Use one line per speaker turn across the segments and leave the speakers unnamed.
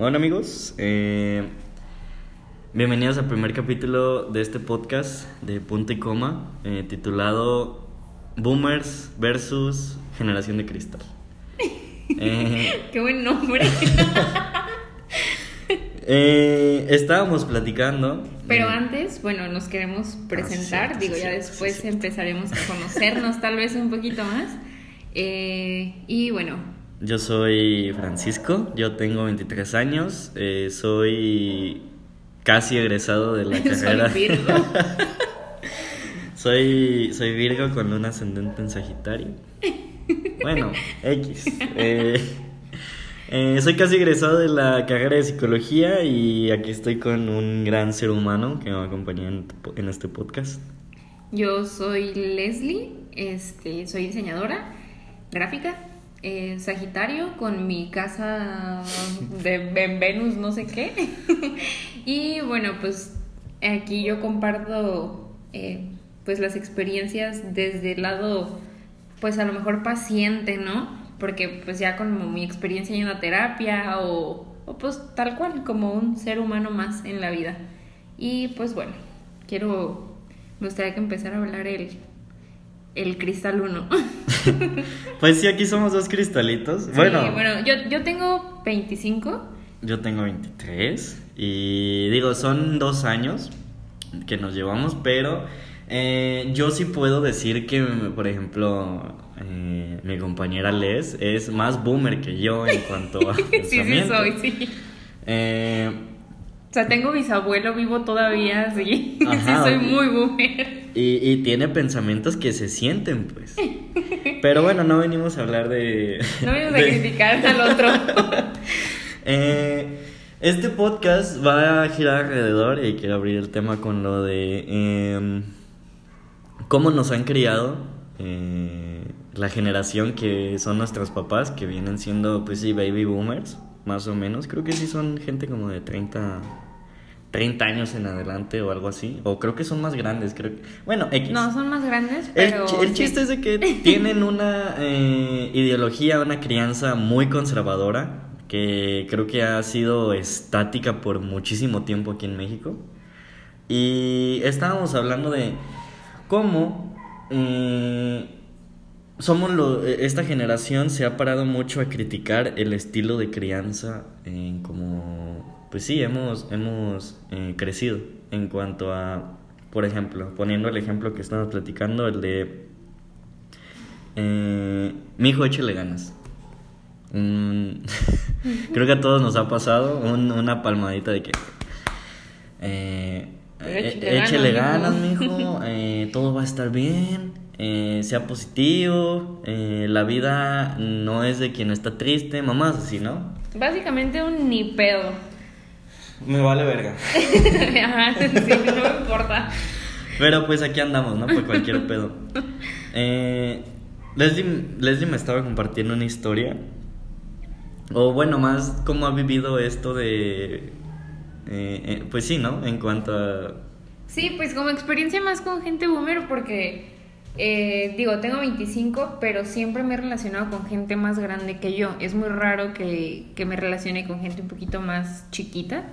Hola amigos, eh, bienvenidos al primer capítulo de este podcast de Punto y Coma, eh, titulado Boomers versus Generación de Cristal.
Eh, Qué buen nombre.
estábamos platicando.
Pero antes, bueno, nos queremos presentar.
Ah, sí,
Digo,
sí,
ya después empezaremos a conocernos tal vez un poquito más. Y bueno,
Yo soy Francisco, yo tengo 23 años, eh, soy casi egresado de la
Soy
carrera.
Virgo.
soy, soy Virgo con un ascendente en Sagitario. Bueno, X. Eh, eh, soy casi egresado de la carrera de psicología y aquí estoy con un gran ser humano que me va a acompañar en, en este podcast.
yo soy Leslie, este, soy diseñadora gráfica, eh, Sagitario, con mi casa de en Venus, no sé qué. y bueno, pues aquí yo comparto eh, pues las experiencias desde el lado, pues a lo mejor paciente, ¿no? Porque pues ya con mi experiencia en una terapia o, o pues tal cual, como un ser humano más en la vida. Y pues bueno, quiero, me gustaría que empezara a hablar el, el cristal 1.
Pues sí, aquí somos dos cristalitos. Bueno,
Sí, bueno, yo, yo tengo 25.
Yo tengo 23 y digo, son dos años que nos llevamos, pero eh, yo sí puedo decir que, por ejemplo, eh, mi compañera Les es más boomer que yo en cuanto a
sí, sí soy, sí.
Eh,
O sea, tengo bisabuelo vivo todavía, sí.
Ajá,
sí, soy muy boomer.
y, y tiene pensamientos que se sienten, pues. Pero bueno, no venimos a hablar de...
No venimos a
de-
criticar al otro.
Eh, este podcast va a girar alrededor y quiero abrir el tema con lo de em, cómo nos han criado eh, la generación que son nuestros papás, que vienen siendo, pues sí, baby boomers, más o menos. Creo que sí son gente como de 30, 30 años en adelante o algo así. O creo que son más grandes, creo que... Bueno, X.
No, son más grandes,
El,
pero.
ch- el
sí.
chiste es de que tienen una eh, ideología, una crianza muy conservadora, que creo que ha sido estática por muchísimo tiempo aquí en México. Y estábamos hablando de cómo eh, somos lo, esta generación se ha parado mucho a criticar el estilo de crianza en como pues sí hemos hemos eh, crecido. En cuanto a por ejemplo poniendo el ejemplo que estamos platicando el de eh, mi hijo échele ganas. Un- creo que a todos nos ha pasado un- una palmadita de que eh,
Échele
eh, échele
ganas, mijo,
eh, todo va a estar bien, eh, sea positivo, eh, la vida no es de quien está triste, mamás así, ¿no?
Básicamente un ni pedo.
Me vale verga.
Ajá, sí, no me importa.
Pero pues aquí andamos, ¿no? Por cualquier pedo. Eh, Leslie, Leslie me estaba compartiendo una historia. O bueno, más cómo ha vivido esto de... eh, eh, pues sí, ¿no? En cuanto a...
Sí, pues como experiencia más con gente boomer, porque eh, digo, tengo 25, pero siempre me he relacionado con gente más grande que yo. Es muy raro que, que me relacione con gente un poquito más chiquita.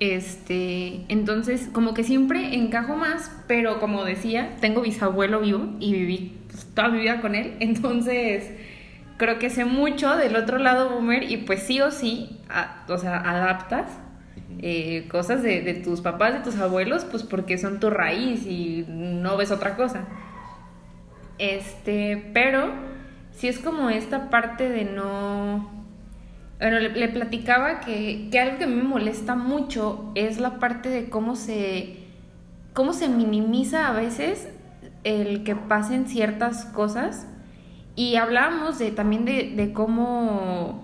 Este, entonces, como que siempre encajo más, pero como decía, tengo bisabuelo vivo y viví pues, toda mi vida con él. Entonces, creo que sé mucho del otro lado boomer y pues sí o sí, a- o sea, adaptas eh, cosas de, de tus papás, de tus abuelos, pues porque son tu raíz y no ves otra cosa. Este, pero sí es como esta parte de no... Bueno, le, platicaba que, que algo que me molesta mucho es la parte de cómo se, cómo se minimiza a veces el que pasen ciertas cosas. Y hablábamos de, también de, de cómo,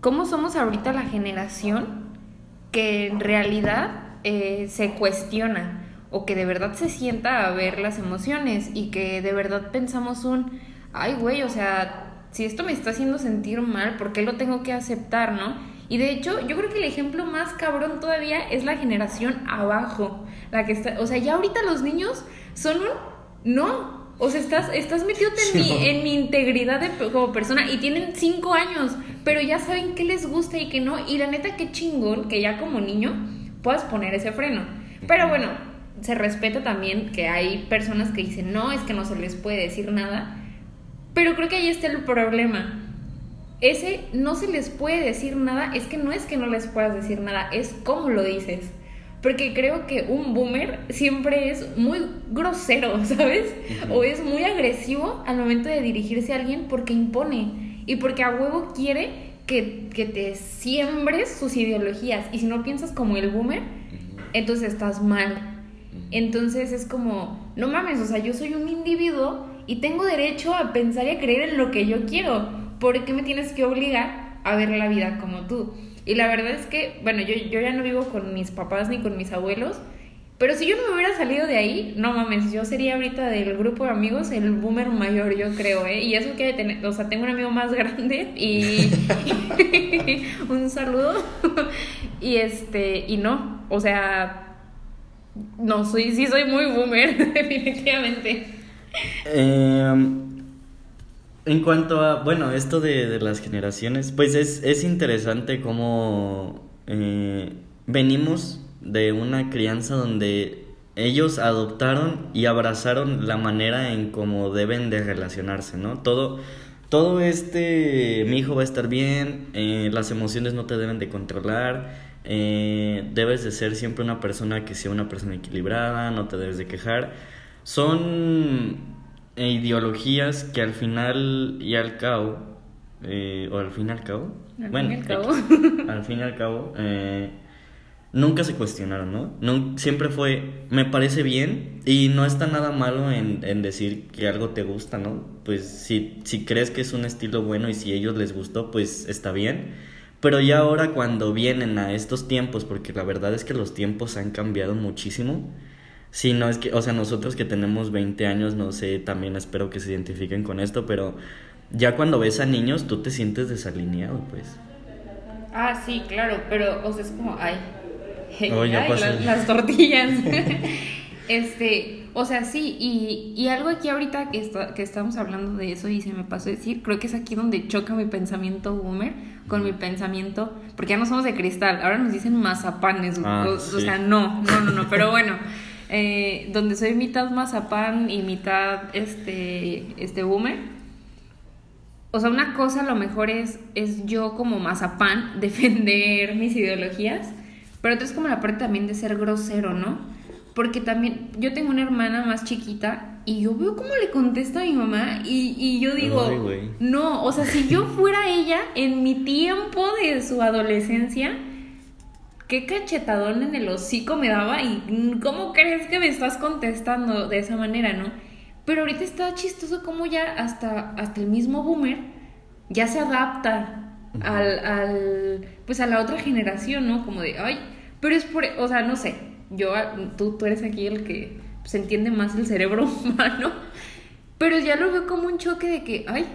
cómo somos ahorita la generación que en realidad eh, se cuestiona o que de verdad se sienta a ver las emociones y que de verdad pensamos un, ay güey, o sea, si esto me está haciendo sentir mal, ¿por qué lo tengo que aceptar, no? Y de hecho, yo creo que el ejemplo más cabrón todavía es la generación abajo, la que está, o sea, ya ahorita los niños son un, no, o sea, estás, estás metido en, mi, en mi integridad de- como persona y tienen cinco años. pero ya saben qué les gusta y qué no. Y la neta, qué chingón que ya como niño puedas poner ese freno. Pero bueno, se respeta también que hay personas que dicen, no, es que no se les puede decir nada. Pero creo que ahí está el problema. Ese no se les puede decir nada, es que no es que no les puedas decir nada, es cómo lo dices. Porque creo que un boomer siempre es muy grosero, ¿sabes? O es muy agresivo al momento de dirigirse a alguien porque impone y porque a huevo quiere que, que te siembres sus ideologías. Y si no piensas como el boomer, entonces estás mal. Entonces es como, no mames, o sea, yo soy un individuo y tengo derecho a pensar y a creer en lo que yo quiero. ¿Por qué me tienes que obligar a ver la vida como tú? Y la verdad es que, bueno, yo, yo ya no vivo con mis papás ni con mis abuelos, pero si yo no me hubiera salido de ahí, no mames, yo sería ahorita del grupo de amigos el boomer mayor, yo creo, ¿eh? Y eso que o sea, tengo un amigo más grande y un saludo. y este, y no, o sea, no, soy, sí soy muy boomer, definitivamente.
Em, en cuanto a, bueno, esto de, las generaciones, pues es, es interesante cómo eh, venimos de una crianza donde ellos adoptaron y abrazaron la manera en cómo deben de relacionarse, ¿no? Todo, todo este, mi hijo va a estar bien, eh, las emociones no te deben de controlar, eh, debes de ser siempre una persona que sea una persona equilibrada, no te debes de quejar. Son ideologías que al final y al cabo, eh, o al fin y al cabo,
al
bueno,
fin y al cabo,
al fin y al cabo, eh, nunca se cuestionaron, ¿no? Siempre fue, me parece bien y no está nada malo en, en, decir que algo te gusta, ¿no? Pues si, si crees que es un estilo bueno y si a ellos les gustó, pues está bien pero ya ahora cuando vienen a estos tiempos, porque la verdad es que los tiempos han cambiado muchísimo. Sí, no es que, o sea, nosotros que tenemos 20 años, no sé, también espero que se identifiquen con esto, pero ya cuando ves a niños tú te sientes desalineado, pues.
Ah, sí, claro, pero, o sea, es como, ay,
oh,
las, las tortillas. este, o sea, sí, y, y algo aquí ahorita que, que estamos hablando de eso y se me pasó a decir, creo que es aquí donde choca mi pensamiento boomer con mi pensamiento, porque ya no somos de cristal, ahora nos dicen mazapanes,
ah,
o, sea, no, no, no, no, pero bueno, eh, donde soy mitad mazapán y mitad este, este boomer, o sea, una cosa a lo mejor es, es yo como mazapán defender mis ideologías, pero otra es como la parte también de ser grosero, ¿no? Porque también yo tengo una hermana más chiquita y yo veo cómo le contesta a mi mamá y, y yo digo, no, o sea, si yo fuera ella en mi tiempo de su adolescencia, qué cachetadón en el hocico me daba y cómo crees que me estás contestando de esa manera, ¿no? Pero ahorita está chistoso como ya hasta, hasta el mismo boomer ya se adapta al, al, pues a la otra generación, ¿no? Como de, ay, pero es por, o sea, no sé, yo, tú, tú eres aquí el que se entiende más el cerebro humano, pero ya lo veo como un choque de que, ay,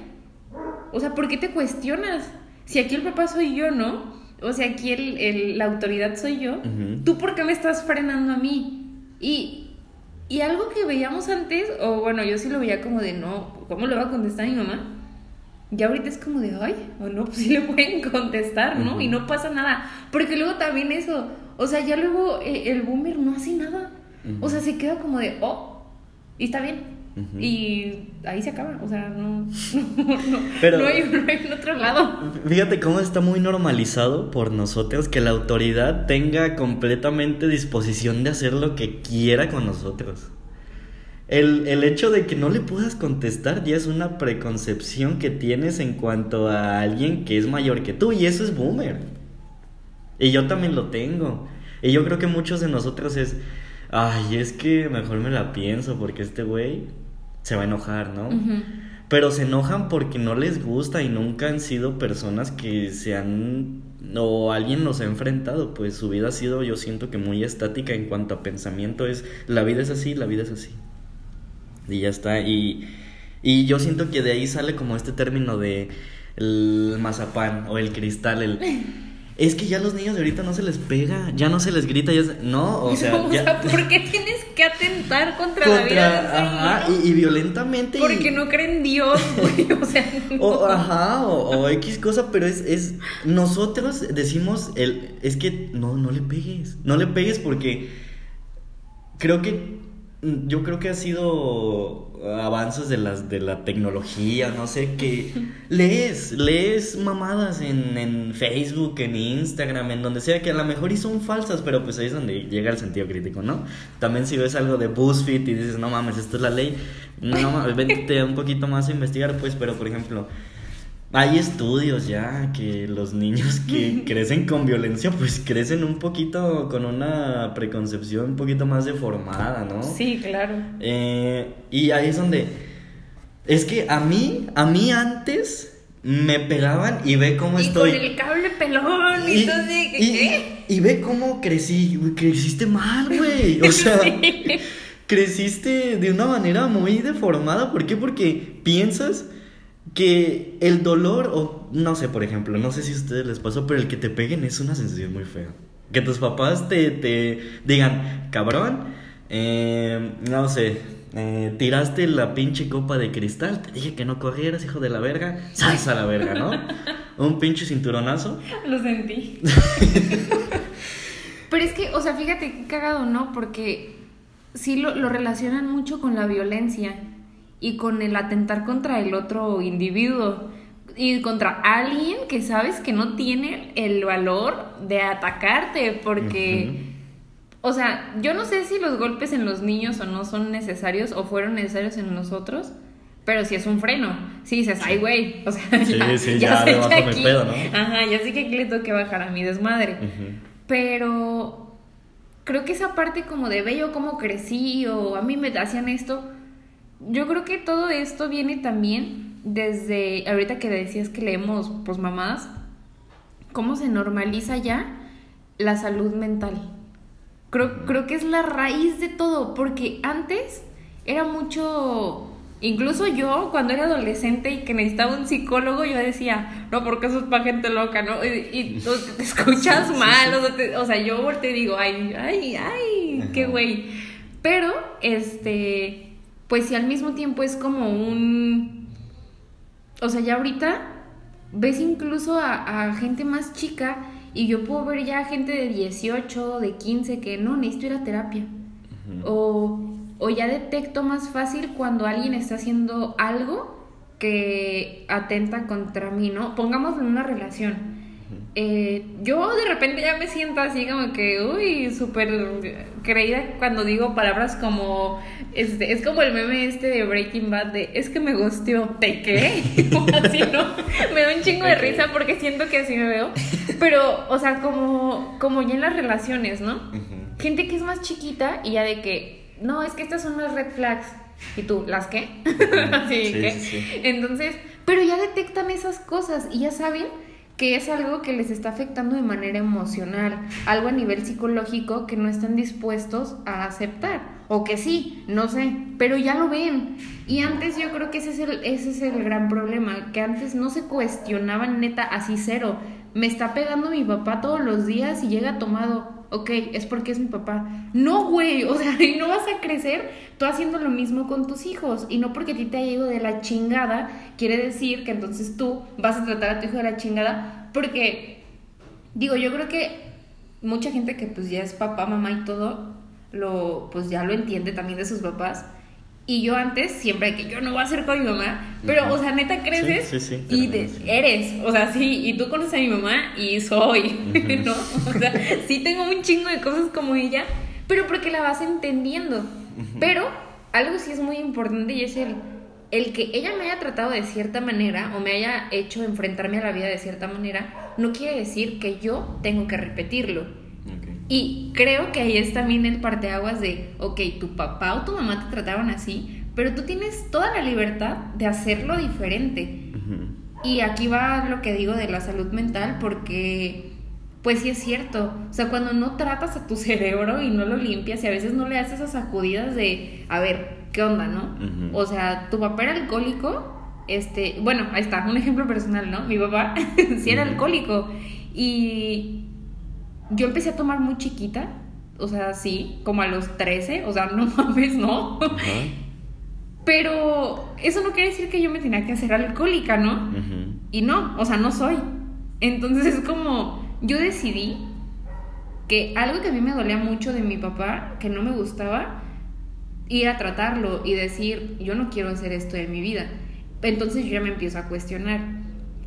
o sea, ¿por qué te cuestionas? Si aquí el papá soy yo, ¿no? O sea, aquí el, la autoridad soy yo, ¿tú por qué me estás frenando a mí? Y, y algo que veíamos antes, o bueno, yo sí lo veía como de, no, ¿cómo le va a contestar a mi mamá? Ya ahorita es como de, ay, o no, pues sí le pueden contestar, ¿no? Y no pasa nada. Porque luego también eso, o sea, ya luego eh, el boomer no hace nada. O sea, se queda como de, oh, y está bien. Y ahí se acaba, o sea, no, no, hay, no hay otro lado.
Fíjate cómo está muy normalizado por nosotros que la autoridad tenga completamente disposición de hacer lo que quiera con nosotros. El, el, hecho de que no le puedas contestar ya es una preconcepción que tienes en cuanto a alguien que es mayor que tú y eso es boomer. Y yo también lo tengo. Y yo creo que muchos de nosotros es, ay, es que mejor me la pienso porque este güey se va a enojar, ¿no? Pero se enojan porque no les gusta y nunca han sido personas que se han o alguien los ha enfrentado, pues su vida ha sido, yo siento que muy estática en cuanto a pensamiento, es la vida es así, la vida es así. Y ya está, y, y yo siento que de ahí sale como este término de el mazapán o el cristal, el es que ya los niños de ahorita no se les pega, ya no se les grita, ya No, o sea,
¿por qué tienes que atentar contra, la vida de
ajá, y, violentamente.
Porque no creen Dios, güey. O sea,
o, ajá, o, X cosa, pero es, es. Nosotros decimos el. Es que no, no le pegues. No le pegues porque. Creo que. Yo creo que ha sido avances de, las, de la tecnología, no sé, que lees, lees mamadas en, en, Facebook, en Instagram, en donde sea, que a lo mejor y son falsas, pero pues ahí es donde llega el sentido crítico, ¿no? También si ves algo de BuzzFeed y dices, no mames, esto es la ley, no mames, vente un poquito más a investigar, pues, pero por ejemplo hay estudios ya que los niños que crecen con violencia pues crecen un poquito con una preconcepción un poquito más deformada, ¿no?
Sí, claro.
Eh, y ahí es donde... Es que a mí, a mí antes me pegaban y ve cómo
y
estoy.
Con el cable pelón y, todo así, ¿qué?
Y, ve cómo crecí, creciste mal, güey. O sea, creciste de una manera muy deformada. ¿Por qué? Porque piensas que el dolor, o no sé, por ejemplo, no sé si a ustedes les pasó, pero el que te peguen es una sensación muy fea. Que tus papás te, te digan, cabrón, eh, no sé, eh, tiraste la pinche copa de cristal, te dije que no corrieras, hijo de la verga, salsa la verga, ¿no? Un pinche cinturonazo.
Lo sentí. pero es que, o sea, fíjate qué cagado, ¿no? Porque sí lo, lo relacionan mucho con la violencia y con el atentar contra el otro individuo y contra alguien que sabes que no tiene el valor de atacarte porque o sea, yo no sé si los golpes en los niños o no son necesarios o fueron necesarios en nosotros, pero si es un freno. Si dices, ay, güey, o sea, ya, sé que aquí, Ajá, ya sé que aquí le tengo que bajar a mi desmadre. Pero creo que esa parte como de bello cómo crecí o a mí me hacían esto, yo creo que todo esto viene también desde, ahorita que decías que leemos pues mamás, cómo se normaliza ya la salud mental. Creo, creo que es la raíz de todo, porque antes era mucho, incluso yo cuando era adolescente y que necesitaba un psicólogo, yo decía, no, porque eso es para gente loca, ¿no? Y, te escuchas mal, o sea, yo te digo, ay, ay, ay, qué güey. Pero, este pues si al mismo tiempo es como un... O sea, ya ahorita ves incluso a, gente más chica y yo puedo ver ya gente de 18, de 15 que no, necesito ir a terapia. o, o ya detecto más fácil cuando alguien está haciendo algo que atenta contra mí, ¿no? Pongámoslo en una relación eh, yo de repente ya me siento así como que, uy, súper creída cuando digo palabras como, este, es como el meme este de Breaking Bad de, es que me gusteó, ¿de qué? así, ¿no? Me da un chingo de risa porque siento que así me veo, pero, o sea, como, como ya en las relaciones, ¿no? Gente que es más chiquita y ya de que, no, es que estas son las red flags. ¿Y tú, las qué? así que, entonces, pero ya detectan esas cosas y ya saben que es algo que les está afectando de manera emocional, algo a nivel psicológico que no están dispuestos a aceptar, o que sí, no sé, pero ya lo ven. Y antes yo creo que ese es el, ese es el gran problema, que antes no se cuestionaban neta así cero. Me está pegando mi papá todos los días y llega tomado ok, es porque es mi papá. No, güey, o sea, y no vas a crecer tú haciendo lo mismo con tus hijos. Y no porque a ti te haya ido de la chingada, quiere decir que entonces tú vas a tratar a tu hijo de la chingada. Porque, digo, yo creo que mucha gente que pues ya es papá, mamá y todo, lo, pues ya lo entiende también de sus papás. Y yo antes, siempre que yo no voy a ser con mi mamá, pero, o sea, neta creces y eres, o sea, sí, y tú conoces a mi mamá y soy, ¿no? O sea, sí tengo un chingo de cosas como ella, pero porque la vas entendiendo. Pero algo sí es muy importante y es el, el que ella me haya tratado de cierta manera o me haya hecho enfrentarme a la vida de cierta manera, no quiere decir que yo tengo que repetirlo. Y creo que ahí es también el parteaguas de, ok, tu papá o tu mamá te trataron así, pero tú tienes toda la libertad de hacerlo diferente. Y aquí va lo que digo de la salud mental, porque pues sí es cierto. O sea, cuando no tratas a tu cerebro y no lo limpias y a veces no le haces esas sacudidas de, a ver, ¿qué onda, no? O sea, tu papá era alcohólico, este, bueno, ahí está, un ejemplo personal, ¿no? Mi papá sí era alcohólico y yo empecé a tomar muy chiquita. o sea, sí, como a los 13, o sea, no mames, no. Pero eso no quiere decir que yo me tenía que hacer alcohólica, ¿no? Y no, o sea, no soy. Entonces es como, yo decidí que algo que a mí me dolía mucho de mi papá, que no me gustaba, ir a tratarlo y decir, yo no quiero hacer esto de mi vida. Entonces yo ya me empiezo a cuestionar.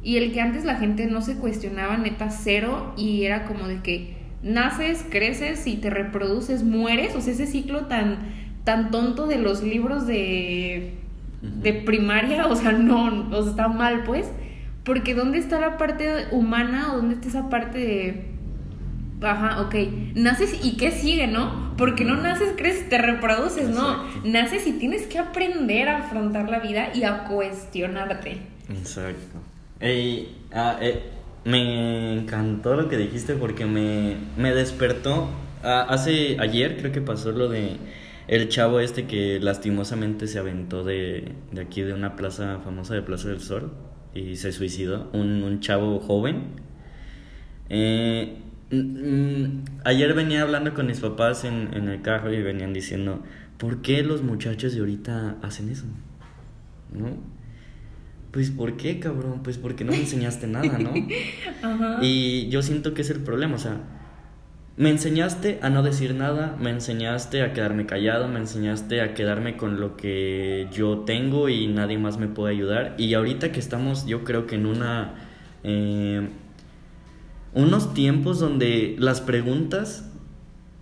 Y el que antes la gente no se cuestionaba, neta, cero, y era como de que naces, creces y te reproduces, mueres, o sea, ese ciclo tan, tan tonto de los libros de, de primaria, o sea, no, o sea, está mal, pues, porque ¿dónde está la parte humana o dónde está esa parte de... Ajá, ok. Naces y qué sigue, ¿no? Porque no naces, creces, te reproduces, no. Naces y tienes que aprender a afrontar la vida y a cuestionarte.
Exacto. Ah, eh, me encantó lo que dijiste porque me, me despertó. Ah, hace ayer creo que pasó lo de el chavo este que lastimosamente se aventó de, de aquí de una plaza famosa de Plaza del Sol y se suicidó. Un, un chavo joven. Eh, ayer venía hablando con mis papás en, en el carro y venían diciendo, ¿por qué los muchachos de ahorita hacen eso? ¿No? Pues ¿por qué, cabrón? Pues porque no me enseñaste nada, ¿no? Y yo siento que es el problema, o sea, me enseñaste a no decir nada, me enseñaste a quedarme callado, me enseñaste a quedarme con lo que yo tengo y nadie más me puede ayudar. Y ahorita que estamos, yo creo que en una... Eh, unos tiempos donde las preguntas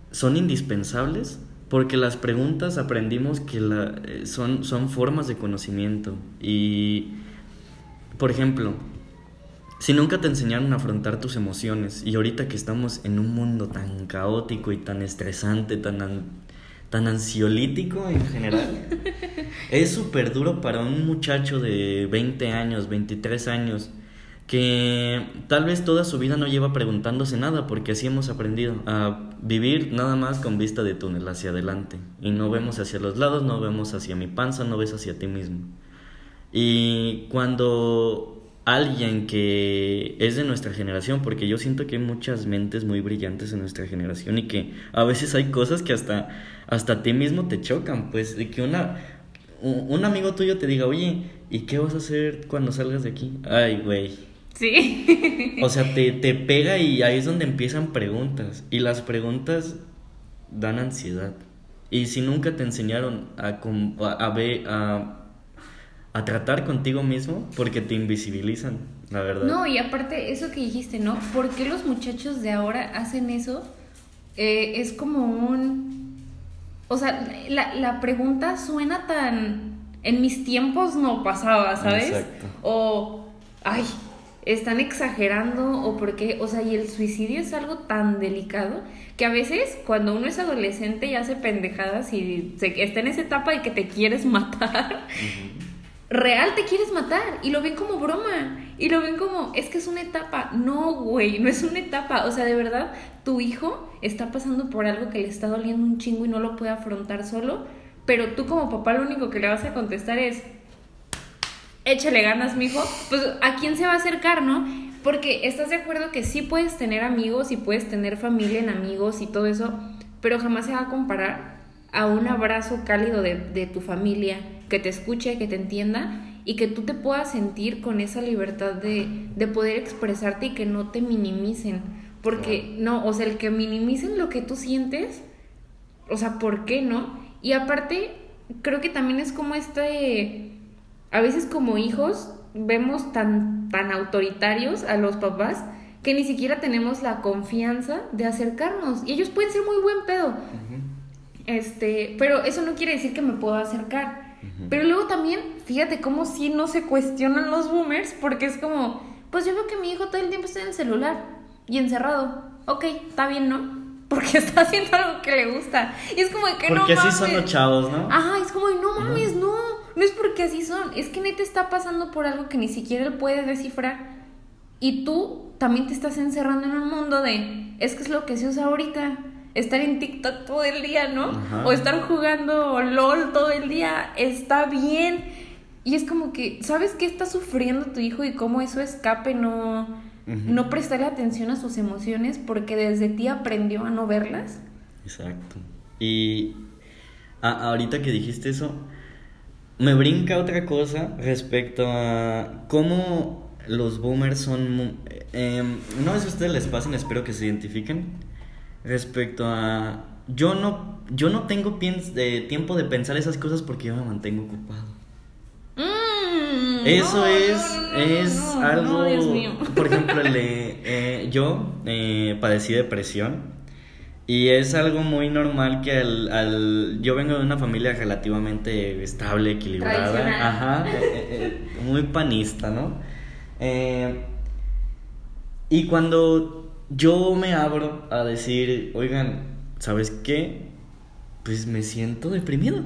son indispensables, porque las preguntas aprendimos que la, eh, son, son formas de conocimiento y por ejemplo, si nunca te enseñaron a afrontar tus emociones y ahorita que estamos en un mundo tan caótico y tan estresante, tan, tan ansiolítico en general, es súper duro para un muchacho de 20 años, 23 años, que tal vez toda su vida no lleva preguntándose nada porque así hemos aprendido a vivir nada más con vista de túnel hacia adelante y no vemos hacia los lados, no vemos hacia mi panza, no ves hacia ti mismo. Y cuando alguien que es de nuestra generación, porque yo siento que hay muchas mentes muy brillantes en nuestra generación y que a veces hay cosas que hasta, hasta a ti mismo te chocan, pues de que una, un amigo tuyo te diga, oye, ¿y qué vas a hacer cuando salgas de aquí? Ay, güey. Sí. o sea, te, te pega y ahí es donde empiezan preguntas. Y las preguntas dan ansiedad. Y si nunca te enseñaron a, a, a, ver, a a tratar contigo mismo porque te invisibilizan, la verdad.
No, y aparte, eso que dijiste, ¿no? ¿Por qué los muchachos de ahora hacen eso? Eh, es como un... O sea, la, la pregunta suena tan... En mis tiempos no pasaba, ¿sabes? Exacto. O, ay, están exagerando o porque, o sea, y el suicidio es algo tan delicado que a veces cuando uno es adolescente y hace pendejadas y se, está en esa etapa y que te quieres matar, real te quieres matar y lo ven como broma y lo ven como es que es una etapa. No, güey, no es una etapa. O sea, de verdad, tu hijo está pasando por algo que le está doliendo un chingo y no lo puede afrontar solo, pero tú como papá lo único que le vas a contestar es échale ganas, mijo. Pues a quién se va a acercar, ¿no? Porque estás de acuerdo que sí puedes tener amigos y puedes tener familia en amigos y todo eso, pero jamás se va a comparar a un abrazo cálido de, de tu familia, que te escuche, que te entienda y que tú te puedas sentir con esa libertad de, de poder expresarte y que no te minimicen. Porque no, o sea, el que minimicen lo que tú sientes, o sea, ¿por qué no? Y aparte, creo que también es como este, a veces como hijos vemos tan, tan autoritarios a los papás que ni siquiera tenemos la confianza de acercarnos. Y ellos pueden ser muy buen pedo. Este, pero eso no quiere decir que me puedo acercar. Pero luego también, fíjate cómo si no se cuestionan los boomers, porque es como, pues yo veo que mi hijo todo el tiempo está en el celular y encerrado. Ok, está bien, ¿no? Porque está haciendo algo que le gusta. Y es como que
no Porque así son los chavos, ¿no?
Ajá, es como, no mames, no. No es porque así son. Es que neta está pasando por algo que ni siquiera él puede descifrar. Y tú también te estás encerrando en un mundo de, es que es lo que se usa ahorita estar en TikTok todo el día, ¿no? O estar jugando LOL todo el día, está bien. Y es como que, ¿sabes qué está sufriendo tu hijo y cómo eso escape no, no prestarle atención a sus emociones porque desde ti aprendió a no verlas?
Exacto. Y ahorita que dijiste eso, me brinca otra cosa respecto a cómo los boomers son... Em, no sé si a ustedes les pasen, espero que se identifiquen. Respecto a... Yo no, yo no tengo de tiempo de pensar esas cosas porque yo me mantengo ocupado.
Mm,
Eso es, es algo... Por ejemplo, eh, yo eh, padecí depresión y es algo muy normal que al, Yo vengo de una familia relativamente estable, equilibrada. Ajá. Eh, eh, eh, muy panista, ¿no? y cuando yo me abro a decir, oigan, ¿sabes qué? Pues me siento deprimido.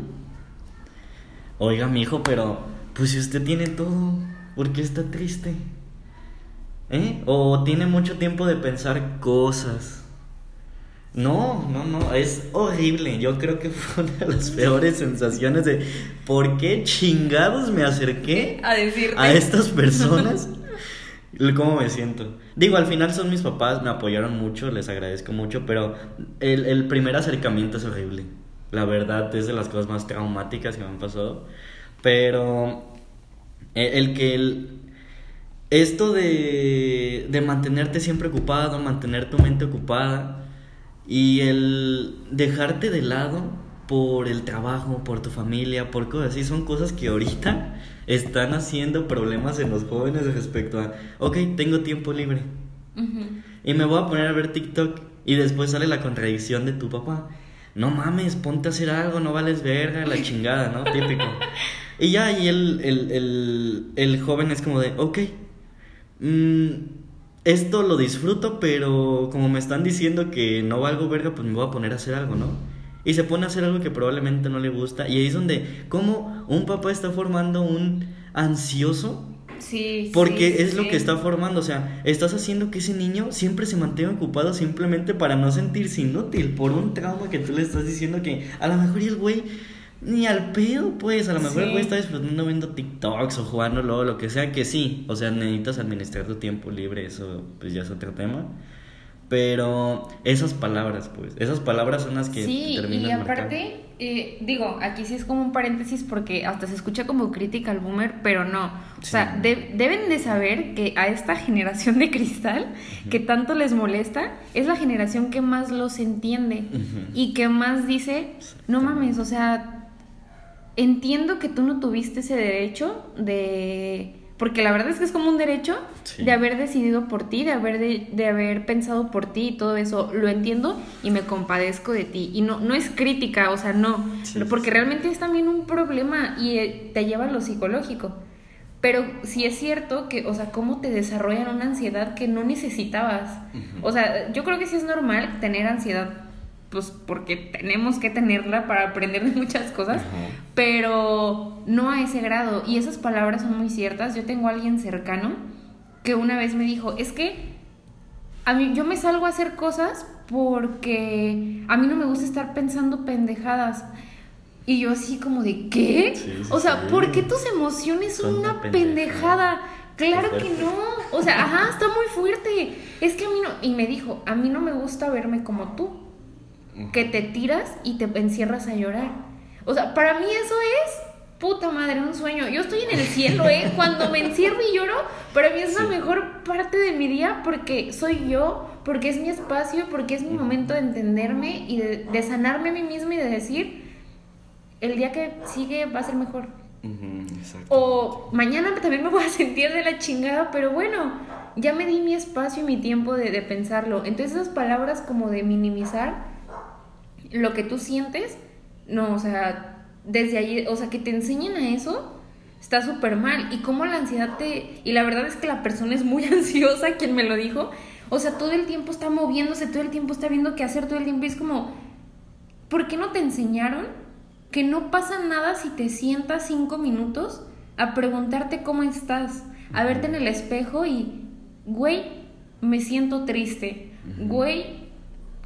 Oiga, mi hijo, pero pues si usted tiene todo, ¿por qué está triste? ¿Eh? O tiene mucho tiempo de pensar cosas no, no, no, es horrible. Yo creo que fue una de las peores sensaciones de por qué chingados me acerqué
a, decirte.
a estas personas. ¿Cómo me siento? Digo, al final son mis papás, me apoyaron mucho, les agradezco mucho, pero el, primer acercamiento es horrible. La verdad, es de las cosas más traumáticas que me han pasado. Pero e, el, que el, esto de, de mantenerte siempre ocupado, mantener tu mente ocupada, y el dejarte de lado por el trabajo, por tu familia, por cosas así, son cosas que ahorita están haciendo problemas en los jóvenes respecto a, ok, tengo tiempo libre. Y me voy a poner a ver TikTok y después sale la contradicción de tu papá. No mames, ponte a hacer algo, no vales verga, la chingada, ¿no? Típico. Y ya, y el, el, el, el joven es como de, ok, mmm, esto lo disfruto, pero como me están diciendo que no valgo verga, pues me voy a poner a hacer algo, ¿no? Y se pone a hacer algo que probablemente no le gusta. Y ahí es donde, como un papá está formando un ansioso.
Sí,
porque es lo que está formando, o sea, estás haciendo que ese niño siempre se mantenga ocupado simplemente para no sentirse inútil por un trauma que tú le estás diciendo que a lo mejor el güey ni al pedo, pues. A lo mejor el estar disfrutando viendo TikToks o jugando luego lo que sea, que sí. O sea, necesitas administrar tu tiempo libre, eso pues ya es otro tema. Pero esas palabras, pues, esas palabras son las que
sí, terminan. Y aparte, eh, digo, aquí sí es como un paréntesis porque hasta se escucha como crítica al boomer, pero no. O sea, deben de saber que a esta generación de cristal, que tanto les molesta, es la generación que más los entiende y que más dice, no mames, o sea, entiendo que tú no tuviste ese derecho de... Porque la verdad es que es como un derecho de haber decidido por ti, de haber, de, haber pensado por ti y todo eso. Lo entiendo y me compadezco de ti. Y no, no es crítica, o sea, no. porque realmente es también un problema y eh, te lleva a lo psicológico. Pero sí es cierto que, o sea, cómo te desarrollan una ansiedad que no necesitabas. O sea, yo creo que sí es normal tener ansiedad pues porque tenemos que tenerla para aprender de muchas cosas, pero no a ese grado. Y esas palabras son muy ciertas. Yo tengo a alguien cercano que una vez me dijo, es que a mí yo me salgo a hacer cosas porque a mí no me gusta estar pensando pendejadas. Y yo así como de, ¿qué? o sea, ¿por qué tus emociones son, una pendejada? Claro que no. O sea, ajá, está muy fuerte. Es que a mí no... Y me dijo, a mí no me gusta verme como tú que te tiras y te encierras a llorar. O sea, para mí eso es puta madre, un sueño. Yo estoy en el cielo, ¿eh? Cuando me encierro y lloro, para mí es la mejor parte de mi día porque soy yo, porque es mi espacio, porque es mi momento de entenderme y de, sanarme a mí misma y de decir, el día que sigue va a ser mejor. o mañana también me voy a sentir de la chingada, pero bueno, ya me di mi espacio y mi tiempo de, de pensarlo. Entonces esas palabras como de minimizar lo que tú sientes, no, o sea, desde ahí, o sea, que te enseñen a eso, está súper mal. Y cómo la ansiedad te... Y la verdad es que la persona es muy ansiosa, quien me lo dijo. O sea, todo el tiempo está moviéndose, todo el tiempo está viendo qué hacer, todo el tiempo. Y es como, ¿por qué no te enseñaron que no pasa nada si te sientas cinco minutos a preguntarte cómo estás? A verte en el espejo y, güey, me siento triste. Güey,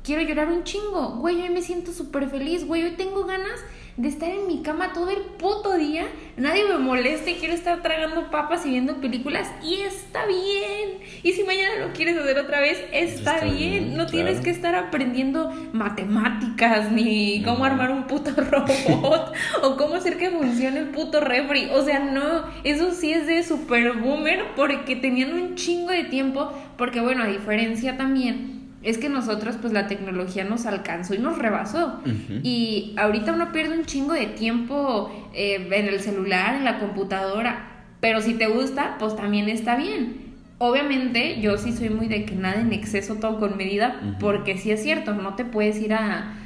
quiero llorar un chingo, güey, hoy me siento súper feliz, güey, hoy tengo ganas de estar en mi cama todo el puto día, nadie me molesta y quiero estar tragando papas y viendo películas. Y está bien. Y si mañana lo quieres hacer otra vez, está, bien. No tienes que estar aprendiendo matemáticas ni cómo armar un puto robot o cómo hacer que funcione el puto refri. O sea, no, eso sí es de super boomer porque tenían un chingo de tiempo, porque bueno, a diferencia también es que nosotros pues la tecnología nos alcanzó y nos rebasó. Y ahorita uno pierde un chingo de tiempo eh, en el celular, en la computadora, pero si te gusta, pues también está bien. Obviamente yo sí soy muy de que nada en exceso, todo con medida, porque sí es cierto, no te puedes ir a,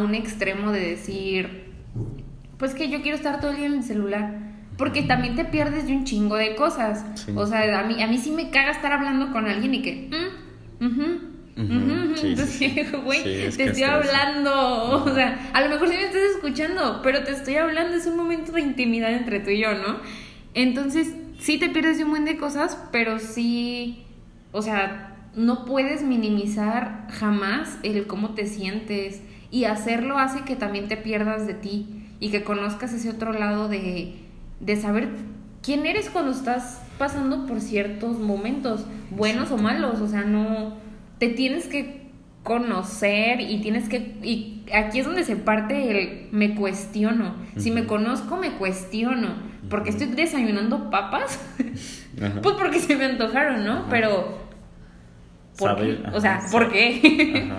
un extremo de decir, pues que yo quiero estar todo el día en el celular. Porque también te pierdes de un chingo de cosas. O sea, a mí, a mí sí me caga estar hablando con alguien y que... Mm, entonces, güey, te estoy hablando. O sea, a lo mejor sí me estás escuchando, pero te estoy hablando. Es un momento de intimidad entre tú y yo, ¿no? Entonces, sí te pierdes de un buen de cosas, pero sí. O sea, no puedes minimizar jamás el cómo te sientes. Y hacerlo hace que también te pierdas de ti y que conozcas ese otro lado de, de saber quién eres cuando estás pasando por ciertos momentos, buenos o malos. O sea, no te tienes que conocer y tienes que y aquí es donde se parte el me cuestiono. Si me conozco me cuestiono, porque estoy desayunando papas, pues porque se me antojaron, ¿no? Pero ¿por qué? O sea, ¿por qué?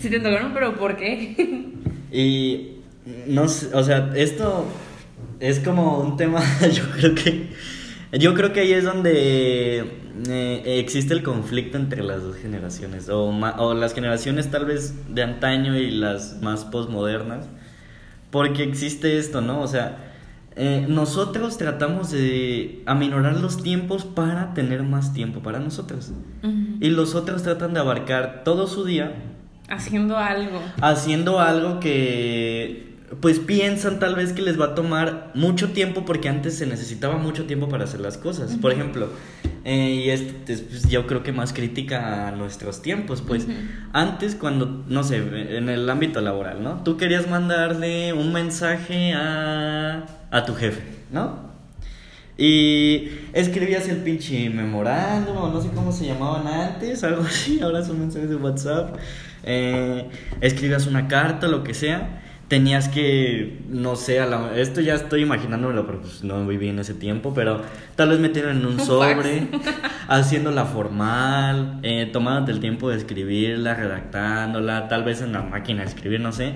si te antojaron, pero ¿por qué?
y no sé, o sea, esto es como un tema, yo creo que yo creo que ahí es donde eh, existe el conflicto entre las dos generaciones, o, o las generaciones tal vez de antaño y las más posmodernas, porque existe esto, ¿no? O sea, eh, nosotros tratamos de aminorar los tiempos para tener más tiempo para nosotros. Y los otros tratan de abarcar todo su día.
Haciendo algo.
Haciendo algo que pues piensan tal vez que les va a tomar mucho tiempo porque antes se necesitaba mucho tiempo para hacer las cosas. Por ejemplo, eh, y es pues, yo creo que más crítica a nuestros tiempos, pues antes cuando, no sé, en el ámbito laboral, ¿no? Tú querías mandarle un mensaje a, a tu jefe, ¿no? Y escribías el pinche memorándum, no sé cómo se llamaban antes, algo así, ahora son mensajes de WhatsApp. Eh, escribías una carta, lo que sea tenías que, no sé, esto ya estoy imaginándomelo, pero pues no viví en ese tiempo, pero tal vez metieron en un sobre, haciéndola formal, eh, tomándote el tiempo de escribirla, redactándola, tal vez en la máquina de escribir, no sé,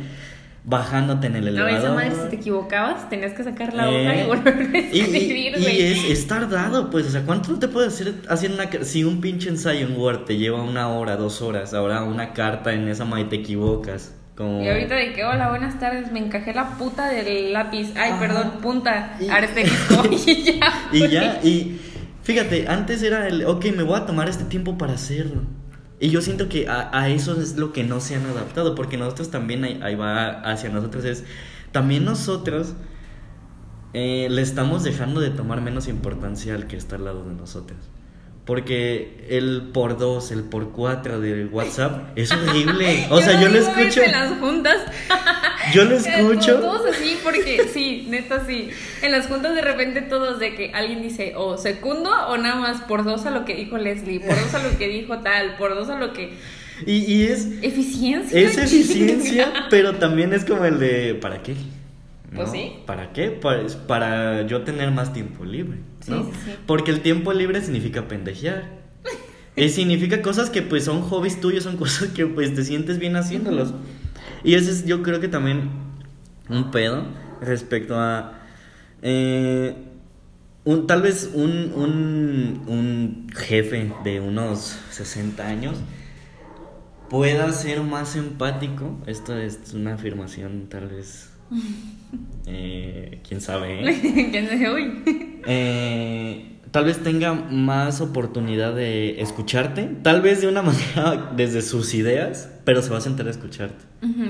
bajándote en el elevador.
No, esa madre, si te equivocabas, tenías que sacar la hoja y eh, volver a escribir,
Y, y es, es, tardado, pues, o sea, ¿cuánto te puedes hacer haciendo una... Si un pinche ensayo en Word te lleva una hora, dos horas, ahora una carta en esa madre te equivocas
y ahorita de que, hola, buenas tardes, me encajé la puta del lápiz. Ay, perdón, punta, y... y ya.
y ya, y fíjate, antes era el, ok, me voy a tomar este tiempo para hacerlo. Y yo siento que a, eso es lo que no se han adaptado, porque nosotros también, ahí, va hacia nosotros, es, también nosotros eh, le estamos dejando de tomar menos importancia al que está al lado de nosotros. Porque el por dos, el por cuatro de WhatsApp es horrible. O sea, yo lo escucho.
En las juntas.
Yo lo escucho.
Todos así, porque sí, neta sí. En las juntas de repente todos de que alguien dice o segundo o nada más por dos a lo que dijo Leslie, por dos a lo que dijo tal, por dos a lo que.
Y, y es.
Eficiencia.
Es eficiencia, pero también es como el de. ¿Para qué?
Pues sí.
¿Para qué? Pues para yo tener más tiempo libre. ¿no? Porque el tiempo libre significa pendejear. y significa cosas que pues son hobbies tuyos, son cosas que pues te sientes bien haciéndolos. Y ese es yo creo que también un pedo respecto a... Eh, un, tal vez un, un, un jefe de unos 60 años pueda ser más empático. Esto es una afirmación tal vez eh, quién sabe.
¿eh? ¿Quién sabe hoy?
Eh, tal vez tenga más oportunidad de escucharte, tal vez de una manera desde sus ideas, pero se va a sentar a escucharte.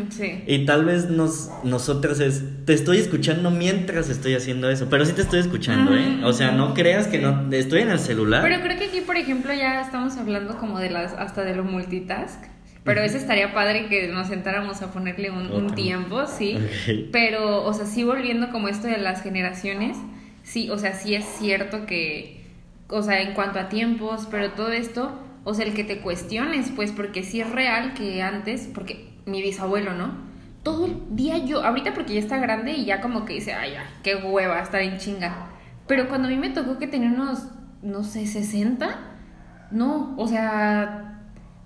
sí.
Y tal vez nos, nosotras es, te estoy escuchando mientras estoy haciendo eso, pero sí te estoy escuchando, ¿eh? O sea, no creas que no, estoy en el celular.
Pero creo que aquí, por ejemplo, ya estamos hablando como de las, hasta de lo multitask Pero eso estaría padre que nos sentáramos a ponerle un, un tiempo, sí. Pero, o sea, sí volviendo como esto de las generaciones, sí, o sea, sí es cierto que, o sea, en cuanto a tiempos, pero todo esto, o sea, el que te cuestiones, pues, porque sí es real que antes, porque mi bisabuelo, ¿no? Todo el día yo, ahorita porque ya está grande y ya como que dice, ay, ya, qué hueva estar en chinga. Pero cuando a mí me tocó que tenía unos, no sé, 60, no, o sea,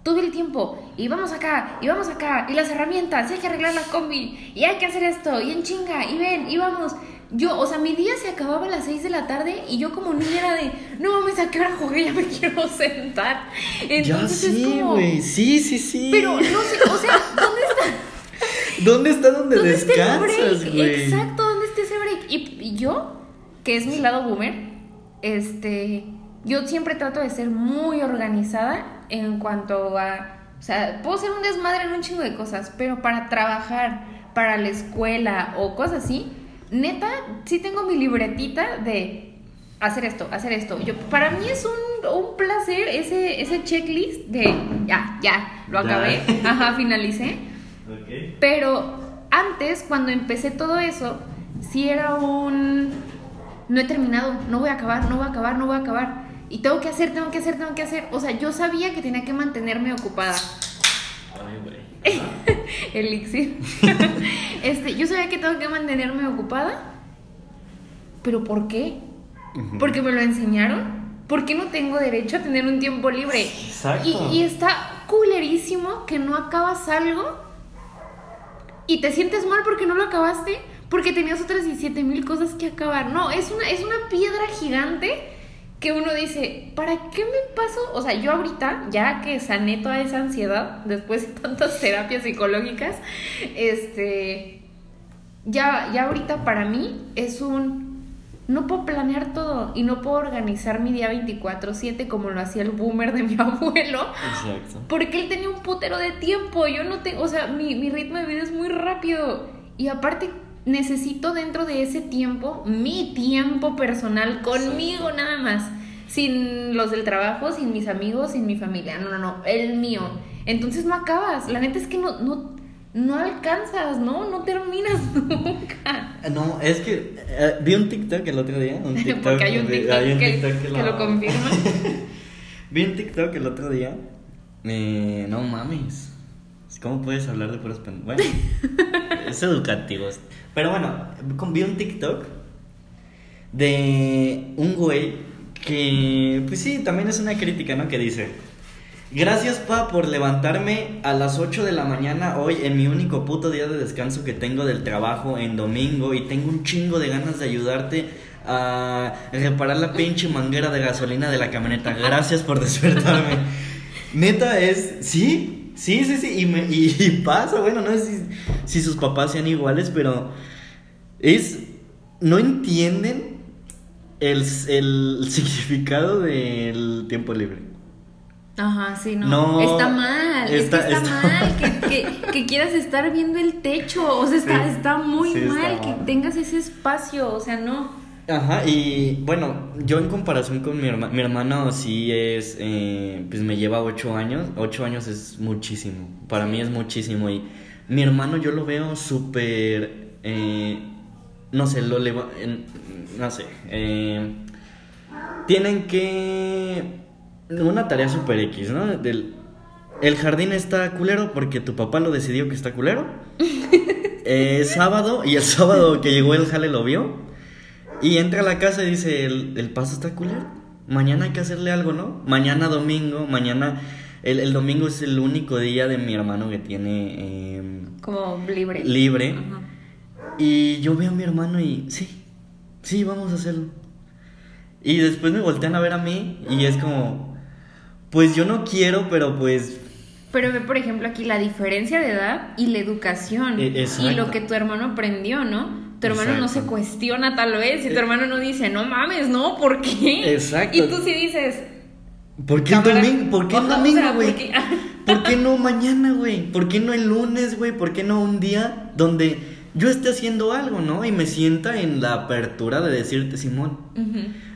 todo el tiempo, y vamos acá, y vamos acá, y las herramientas, y hay que arreglar la combi, y hay que hacer esto, y en chinga, y ven, y vamos. Yo, o sea, mi día se acababa a las 6 de la tarde y yo como niña era de, no mames, ¿a qué hora jugué? Ya me quiero sentar.
ya
Entonces
sí,
es como...
Sí, sí, sí.
Pero no sé, o sea, ¿dónde está?
¿Dónde está donde
¿Dónde
descansas, güey?
Exacto, ¿dónde está ese break? Y, y yo, que es mi lado boomer, este, yo siempre trato de ser muy organizada en cuanto a, o sea, puedo ser un desmadre en un chingo de cosas, pero para trabajar, para la escuela o cosas así, neta, sí tengo mi libretita de hacer esto, hacer esto. Yo, para mí es un, un placer ese, ese checklist de ya, ya, lo
Ya.
acabé, ajá, finalicé. Pero antes, cuando empecé todo eso, sí era un... No he terminado, no voy a acabar, no voy a acabar, no voy a acabar. Y tengo que hacer, tengo que hacer, tengo que hacer. O sea, yo sabía que tenía que mantenerme ocupada.
Ay, güey.
Elixir. este, yo sabía que tengo que mantenerme ocupada. ¿Pero por qué? ¿Porque me lo enseñaron? ¿Por qué no tengo derecho a tener un tiempo libre?
Exacto.
Y, y está culerísimo que no acabas algo y te sientes mal porque no lo acabaste, porque tenías otras 17 mil cosas que acabar. No, es una, es una piedra gigante que uno dice, ¿para qué me paso? O sea, yo ahorita, ya que sané toda esa ansiedad, después de tantas terapias psicológicas, este, ya, ya ahorita para mí es un... No puedo planear todo y no puedo organizar mi día 24/7 como lo hacía el boomer de mi abuelo.
Exacto.
Porque él tenía un putero de tiempo. Yo no tengo, o sea, mi, mi ritmo de vida es muy rápido. Y aparte, necesito dentro de ese tiempo mi tiempo personal conmigo nada más. Sin los del trabajo, sin mis amigos, sin mi familia. No, no, no, el mío. Entonces no acabas. La neta es que no, no, no alcanzas, ¿no? No terminas nunca.
No, es que eh, vi un TikTok el otro día. Un TikTok,
Porque hay un TikTok,
hay un
que,
TikTok
que lo confirma.
Vi un TikTok el otro día. Eh, no mames. ¿Cómo puedes hablar de puros pen... Bueno, es educativo. Pero bueno, vi un TikTok de un güey que, pues sí, también es una crítica, ¿no? Que dice, gracias pa por levantarme a las 8 de la mañana hoy en mi único puto día de descanso que tengo del trabajo en domingo y tengo un chingo de ganas de ayudarte a reparar la pinche manguera de gasolina de la camioneta. Gracias por despertarme. Neta es, sí, sí, sí, sí, y, me- y- y pasa, bueno, no sé si, si sus papás sean iguales, pero es, no entienden el, el significado del tiempo libre.
Ajá, sí, no.
No,
está mal,
está-
es que está,
está-
mal que, que- que quieras estar viendo el techo, o sea, está,
Sí,
está muy
sí, está
mal que
mal.
tengas ese espacio, o sea, no.
Ajá, y bueno, yo en comparación con mi hermano, mi hermano sí es, eh, pues me lleva ocho años, ocho años es muchísimo, para mí es muchísimo, y mi hermano yo lo veo súper, eh, no sé, lo leva, no sé, eh, tienen que, una tarea súper X, ¿no? Del, el jardín está culero porque tu papá lo decidió que está culero. Sábado y el sábado que llegó el jale lo vio. Y entra a la casa y dice, el, el paso está culero. Mañana hay que hacerle algo, ¿no? Mañana domingo, mañana... El, el domingo es el único día de mi hermano que tiene em,
Como libre.
libre.
Ajá.
Y yo veo a mi hermano y sí, sí, vamos a hacerlo. Y después me voltean a ver a mí y es como, pues yo no quiero, pero pues
Pero ve, por ejemplo, aquí la diferencia de edad y la educación.
E- exacto.
y lo que tu hermano aprendió, ¿no? Tu hermano no se cuestiona tal vez, y tu
Eh.
hermano no dice, no mames, no, ¿por qué?
Exacto.
Y tú sí dices,
¿por qué el domingo? ¿Por qué el
o
domingo,
sea,
güey?
¿por qué?
¿Por qué no mañana, güey? ¿Por qué no el lunes, güey? ¿Por qué no un día donde yo esté haciendo algo, ¿no? Y me sienta en la apertura de decirte, Simón.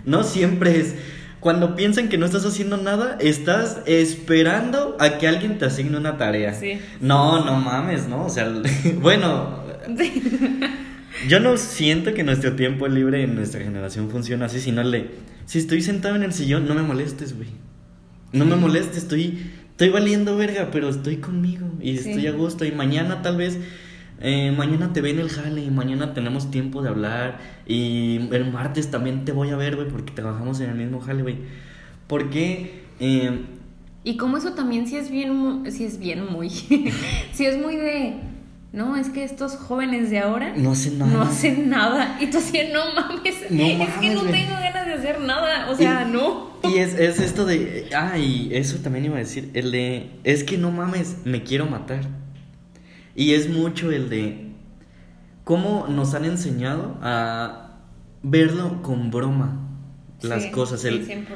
No siempre es, Cuando piensan que no estás haciendo nada, estás esperando a que alguien te asigne una tarea.
Sí.
No, no mames, ¿no? O sea, bueno, yo no siento que nuestro tiempo libre en nuestra generación funciona así, sino le, si estoy sentado en el sillón, no me molestes, güey. No me molestes, estoy, estoy valiendo verga, pero estoy conmigo y
Sí.
estoy a gusto. Y mañana tal vez, eh, mañana te ve en el jale y mañana tenemos tiempo de hablar. Y el martes también te voy a ver, güey, porque trabajamos en el mismo jale, güey. Porque... Eh,
Y como eso también sí es bien, sí es bien muy, sí es muy de, no, es que estos jóvenes de ahora
no hacen nada.
no hacen nada. Y tú así, no mames,
No
es que no tengo ganas de hacer nada. O sea,
Y-
no.
Y es, es esto de. Ah, y eso también iba a decir. El de. Es que no mames, me quiero matar. Y es mucho el de. Cómo nos han enseñado a verlo con broma. Las
Sí,
cosas. El,
100%.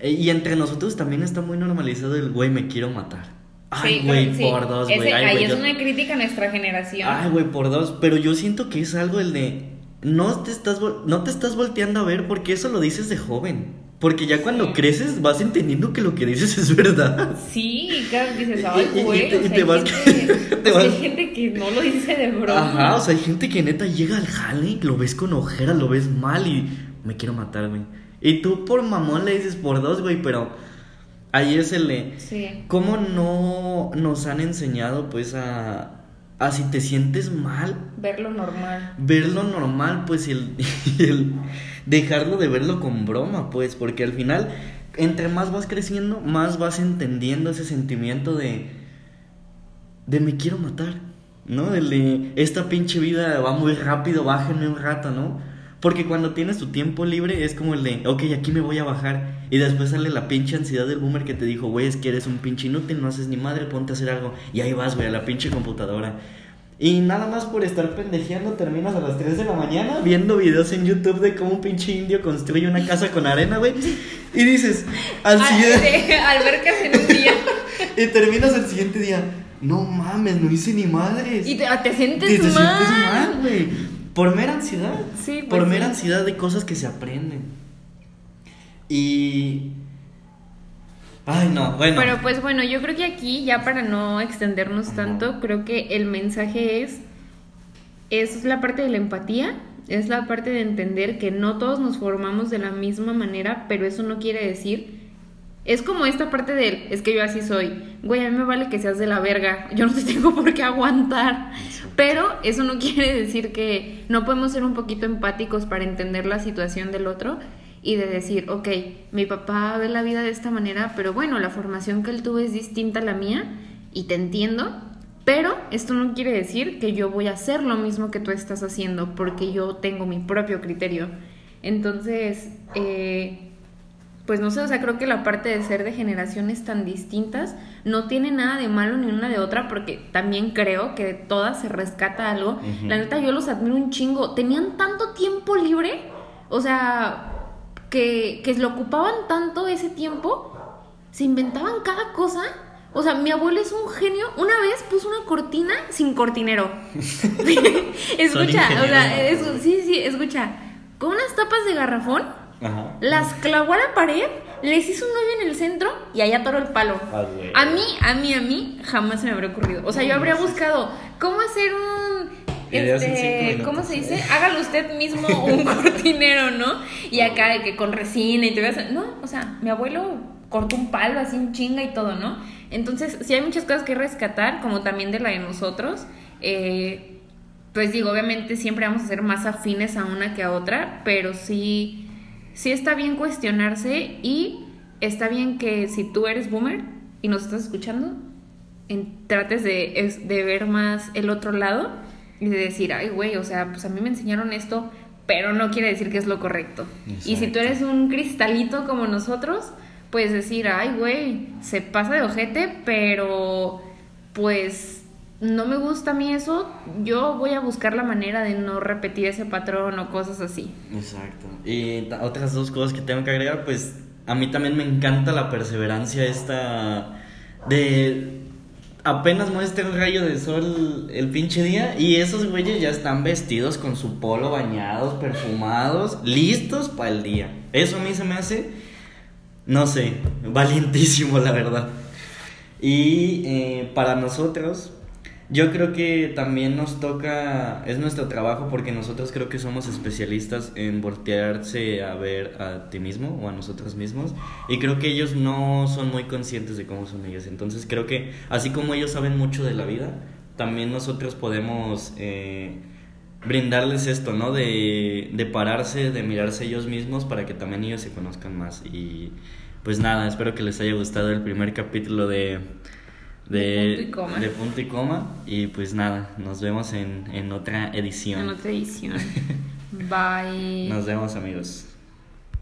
eh, y entre nosotros también está muy normalizado el güey, me quiero matar. Ay,
Sí,
güey,
sí.
por dos, güey.
Ahí
güey,
es
yo-
una crítica a nuestra generación.
Ay, güey, por dos. Pero yo siento que es algo el de. No te estás, no te estás volteando a ver porque eso lo dices de joven. Porque ya cuando
Sí.
creces vas entendiendo que lo que dices es verdad.
Sí, claro, dices, ay,
y- y
güey,
te-
o sea,
te vas-
gente-
te
sea, hay
vas-
gente que no lo dice de broma.
Ajá, o sea, hay gente que neta llega al jale, lo ves con ojera, lo ves mal y me quiero matar, güey. Y tú por mamón le dices por dos, güey, pero ahí es el de...
Sí.
¿Cómo no nos han enseñado pues a... A si te sientes mal,
Verlo normal.
verlo normal, pues, y el, y el dejarlo de verlo con broma, pues, porque al final, entre más vas creciendo, más vas entendiendo ese sentimiento de, de me quiero matar, ¿no? El de, esta pinche vida va muy rápido, bájenme un rato, ¿no? Porque cuando tienes tu tiempo libre es como el de, ok, aquí me voy a bajar. Y después sale la pinche ansiedad del boomer que te dijo, güey, es que eres un pinche inútil, no haces ni madre, ponte a hacer algo. Y ahí vas, güey, a la pinche computadora. Y nada más por estar pendejeando terminas a las 3 de la mañana viendo videos en YouTube de cómo un pinche indio construye una casa con arena, güey. Y dices, al
Ah,
siguiente...
albercas en un día.
Y terminas el siguiente día, no mames, no hice ni madres.
Y te, te sientes
Y te
mal.
sientes mal, güey. Por mera ansiedad.
Sí, pues
Por
sí.
mera ansiedad de cosas que se aprenden. Y. Ay, no, bueno.
Pero pues bueno, yo creo que aquí, ya para no extendernos tanto, creo que el mensaje es, es la parte de la empatía, es la parte de entender que no todos nos formamos de la misma manera, pero eso no quiere decir... Es como esta parte del, es que yo así soy, güey, a mí me vale que seas de la verga, yo no te tengo por qué aguantar, pero eso no quiere decir que no podemos ser un poquito empáticos para entender la situación del otro y de decir, ok, mi papá ve la vida de esta manera, pero bueno, la formación que él tuvo es distinta a la mía y te entiendo, pero esto no quiere decir que yo voy a hacer lo mismo que tú estás haciendo porque yo tengo mi propio criterio. Entonces, eh, pues no sé, o sea, creo que la parte de ser de generaciones tan distintas no tiene nada de malo ni una de otra, porque también creo que de todas se rescata algo. La neta, yo los admiro un chingo. Tenían tanto tiempo libre, o sea, que, que lo ocupaban tanto ese tiempo, se inventaban cada cosa. O sea, mi abuelo es un genio. Una vez puso una cortina sin cortinero. escucha, o sea, es- sí, sí, escucha. Con unas tapas de garrafón
Ajá.
las clavó a la pared, les hizo un hoyo en el centro y allá atoró el palo.
Ah.
A mí, a mí, a mí jamás se me habría ocurrido. O sea, yo habría buscado cómo hacer un este. ¿cómo se dice? Hágalo usted mismo un cortinero, ¿no? Y acá de que con resina y te veas, no, o sea, mi abuelo cortó un palo así un chinga y todo, ¿no? Entonces, sí hay muchas cosas que rescatar, como también de la de nosotros. Eh, pues digo, obviamente siempre vamos a ser más afines a una que a otra, pero sí, sí está bien cuestionarse y está bien que si tú eres boomer y nos estás escuchando, en- trates de, de ver más el otro lado y de decir, ay, güey, o sea, pues a mí me enseñaron esto, pero no quiere decir que es lo correcto. Y si tú eres un cristalito como nosotros, puedes decir, ay, güey, se pasa de ojete, pero pues no me gusta a mí eso, yo voy a buscar la manera de no repetir ese patrón o cosas así.
Exacto. Y otras dos cosas que tengo que agregar, pues a mí también me encanta la perseverancia esta de apenas muestra un rayo de sol el pinche día y esos güeyes ya están vestidos con su polo bañados, perfumados, listos para el día. Eso a mí se me hace no sé, valientísimo la verdad. Y eh, para nosotros, yo creo que también nos toca, es nuestro trabajo porque nosotros creo que somos especialistas en voltearse a ver a ti mismo o a nosotros mismos y creo que ellos no son muy conscientes de cómo son ellos. Entonces creo que así como ellos saben mucho de la vida, también nosotros podemos eh, brindarles esto, ¿no? De, de pararse, de mirarse ellos mismos para que también ellos se conozcan más. Y pues nada, espero que les haya gustado el primer capítulo de... De, punto y coma. y pues nada, nos vemos en, en otra edición.
En otra edición. Bye.
Nos vemos amigos.